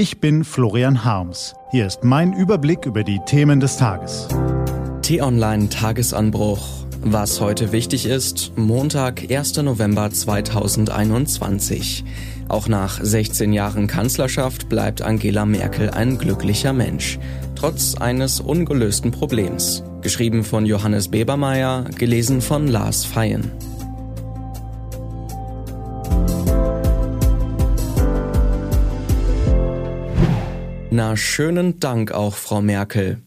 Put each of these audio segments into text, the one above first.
Ich bin Florian Harms. Hier ist mein Überblick über die Themen des Tages. T-Online Tagesanbruch. Was heute wichtig ist, Montag, 1. November 2021. Auch nach 16 Jahren Kanzlerschaft bleibt Angela Merkel ein glücklicher Mensch, trotz eines ungelösten Problems. Geschrieben von Johannes Bebermeier, gelesen von Lars Feyen. Na, schönen Dank auch, Frau Merkel.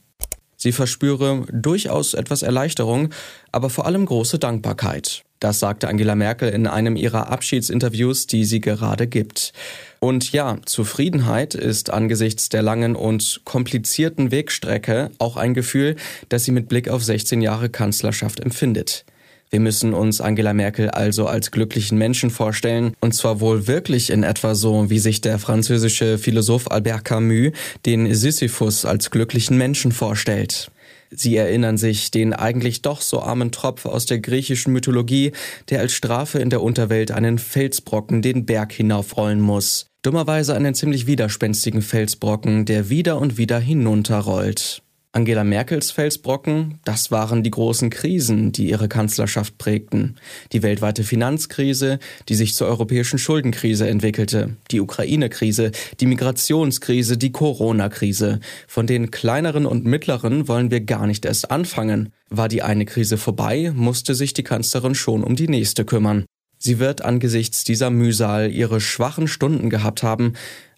Sie verspüre durchaus etwas Erleichterung, aber vor allem große Dankbarkeit. Das sagte Angela Merkel in einem ihrer Abschiedsinterviews, die sie gerade gibt. Und ja, Zufriedenheit ist angesichts der langen und komplizierten Wegstrecke auch ein Gefühl, das sie mit Blick auf 16 Jahre Kanzlerschaft empfindet. Wir müssen uns Angela Merkel also als glücklichen Menschen vorstellen, und zwar wohl wirklich in etwa so, wie sich der französische Philosoph Albert Camus den Sisyphus als glücklichen Menschen vorstellt. Sie erinnern sich den eigentlich doch so armen Tropf aus der griechischen Mythologie, der als Strafe in der Unterwelt einen Felsbrocken den Berg hinaufrollen muss. Dummerweise einen ziemlich widerspenstigen Felsbrocken, der wieder und wieder hinunterrollt. Angela Merkels Felsbrocken, das waren die großen Krisen, die ihre Kanzlerschaft prägten. Die weltweite Finanzkrise, die sich zur europäischen Schuldenkrise entwickelte, die Ukraine-Krise, die Migrationskrise, die Corona-Krise. Von den kleineren und mittleren wollen wir gar nicht erst anfangen. War die eine Krise vorbei, musste sich die Kanzlerin schon um die nächste kümmern. Sie wird angesichts dieser Mühsal ihre schwachen Stunden gehabt haben,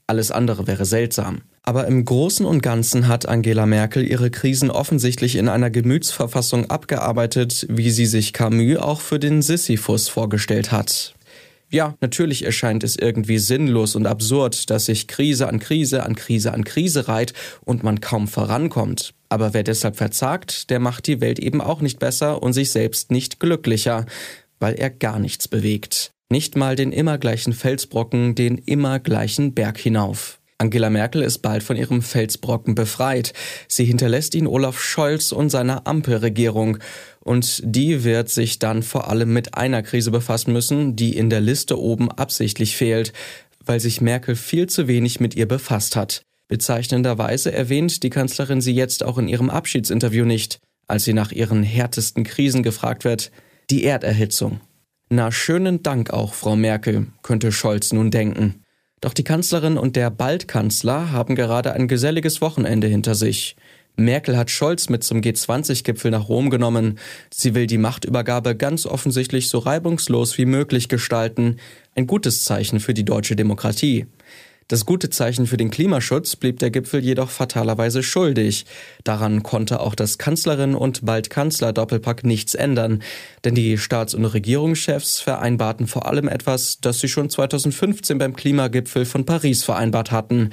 alles andere wäre seltsam. Aber im Großen und Ganzen hat Angela Merkel ihre Krisen offensichtlich in einer Gemütsverfassung abgearbeitet, wie sie sich Camus auch für den Sisyphus vorgestellt hat. Ja, natürlich erscheint es irgendwie sinnlos und absurd, dass sich Krise an Krise an Krise an Krise reiht und man kaum vorankommt. Aber wer deshalb verzagt, der macht die Welt eben auch nicht besser und sich selbst nicht glücklicher, weil er gar nichts bewegt. Nicht mal den immer gleichen Felsbrocken, den immer gleichen Berg hinauf. Angela Merkel ist bald von ihrem Felsbrocken befreit. Sie hinterlässt ihn Olaf Scholz und seiner Ampelregierung. Und die wird sich dann vor allem mit einer Krise befassen müssen, die in der Liste oben absichtlich fehlt, weil sich Merkel viel zu wenig mit ihr befasst hat. Bezeichnenderweise erwähnt die Kanzlerin sie jetzt auch in ihrem Abschiedsinterview nicht, als sie nach ihren härtesten Krisen gefragt wird. Die Erderhitzung. Na, schönen Dank auch, Frau Merkel, könnte Scholz nun denken. Doch die Kanzlerin und der Baldkanzler haben gerade ein geselliges Wochenende hinter sich. Merkel hat Scholz mit zum G20-Gipfel nach Rom genommen. Sie will die Machtübergabe ganz offensichtlich so reibungslos wie möglich gestalten. Ein gutes Zeichen für die deutsche Demokratie. Das gute Zeichen für den Klimaschutz blieb der Gipfel jedoch fatalerweise schuldig. Daran konnte auch das Kanzlerin und bald Kanzler-Doppelpack nichts ändern, denn die Staats- und Regierungschefs vereinbarten vor allem etwas, das sie schon 2015 beim Klimagipfel von Paris vereinbart hatten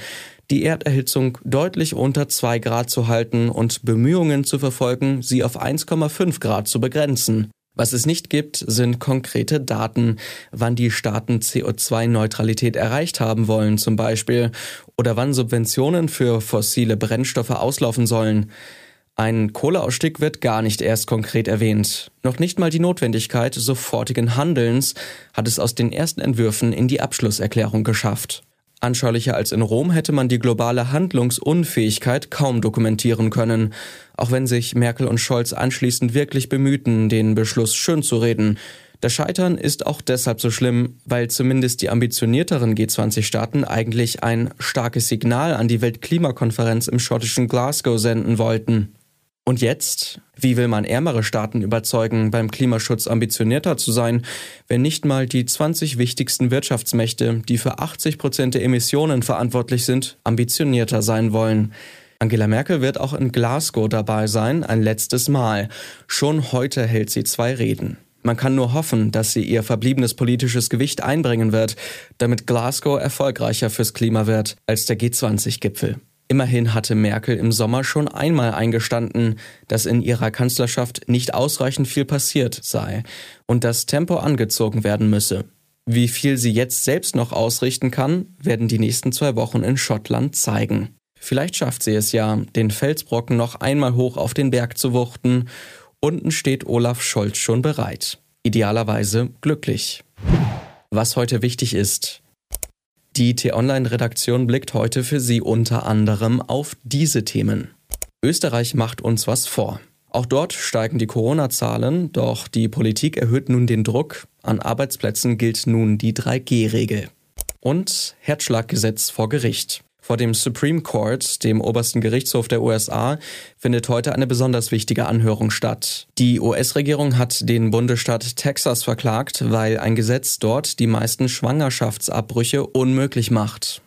die Erderhitzung deutlich unter 2 Grad zu halten und Bemühungen zu verfolgen, sie auf 1,5 Grad zu begrenzen. Was es nicht gibt, sind konkrete Daten, wann die Staaten CO2-Neutralität erreicht haben wollen zum Beispiel oder wann Subventionen für fossile Brennstoffe auslaufen sollen. Ein Kohleausstieg wird gar nicht erst konkret erwähnt. Noch nicht mal die Notwendigkeit sofortigen Handelns hat es aus den ersten Entwürfen in die Abschlusserklärung geschafft. Anschaulicher als in Rom hätte man die globale Handlungsunfähigkeit kaum dokumentieren können, auch wenn sich Merkel und Scholz anschließend wirklich bemühten, den Beschluss schön zu reden. Das Scheitern ist auch deshalb so schlimm, weil zumindest die ambitionierteren G20-Staaten eigentlich ein starkes Signal an die Weltklimakonferenz im schottischen Glasgow senden wollten. Und jetzt? Wie will man ärmere Staaten überzeugen, beim Klimaschutz ambitionierter zu sein, wenn nicht mal die 20 wichtigsten Wirtschaftsmächte, die für 80 Prozent der Emissionen verantwortlich sind, ambitionierter sein wollen? Angela Merkel wird auch in Glasgow dabei sein, ein letztes Mal. Schon heute hält sie zwei Reden. Man kann nur hoffen, dass sie ihr verbliebenes politisches Gewicht einbringen wird, damit Glasgow erfolgreicher fürs Klima wird als der G20-Gipfel. Immerhin hatte Merkel im Sommer schon einmal eingestanden, dass in ihrer Kanzlerschaft nicht ausreichend viel passiert sei und das Tempo angezogen werden müsse. Wie viel sie jetzt selbst noch ausrichten kann, werden die nächsten zwei Wochen in Schottland zeigen. Vielleicht schafft sie es ja, den Felsbrocken noch einmal hoch auf den Berg zu wuchten. Unten steht Olaf Scholz schon bereit. Idealerweise glücklich. Was heute wichtig ist, Die T-Online-Redaktion blickt heute für Sie unter anderem auf diese Themen. Österreich macht uns was vor. Auch dort steigen die Corona-Zahlen, doch die Politik erhöht nun den Druck. An Arbeitsplätzen gilt nun die 3G-Regel. Und Herzschlaggesetz vor Gericht. Vor dem Supreme Court, dem obersten Gerichtshof der USA, findet heute eine besonders wichtige Anhörung statt. Die US-Regierung hat den Bundesstaat Texas verklagt, weil ein Gesetz dort die meisten Schwangerschaftsabbrüche unmöglich macht.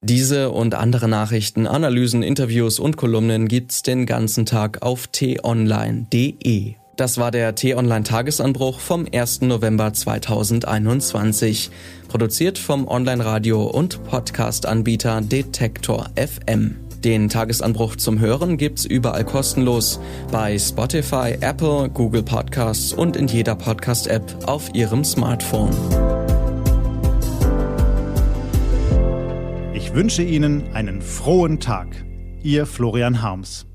Diese und andere Nachrichten, Analysen, Interviews und Kolumnen gibt's den ganzen Tag auf t-online.de. Das war der T-Online-Tagesanbruch vom 1. November 2021. Produziert vom Online-Radio- und Podcast-Anbieter Detektor FM. Den Tagesanbruch zum Hören gibt's überall kostenlos bei Spotify, Apple, Google Podcasts und in jeder Podcast-App auf Ihrem Smartphone. Ich wünsche Ihnen einen frohen Tag. Ihr Florian Harms.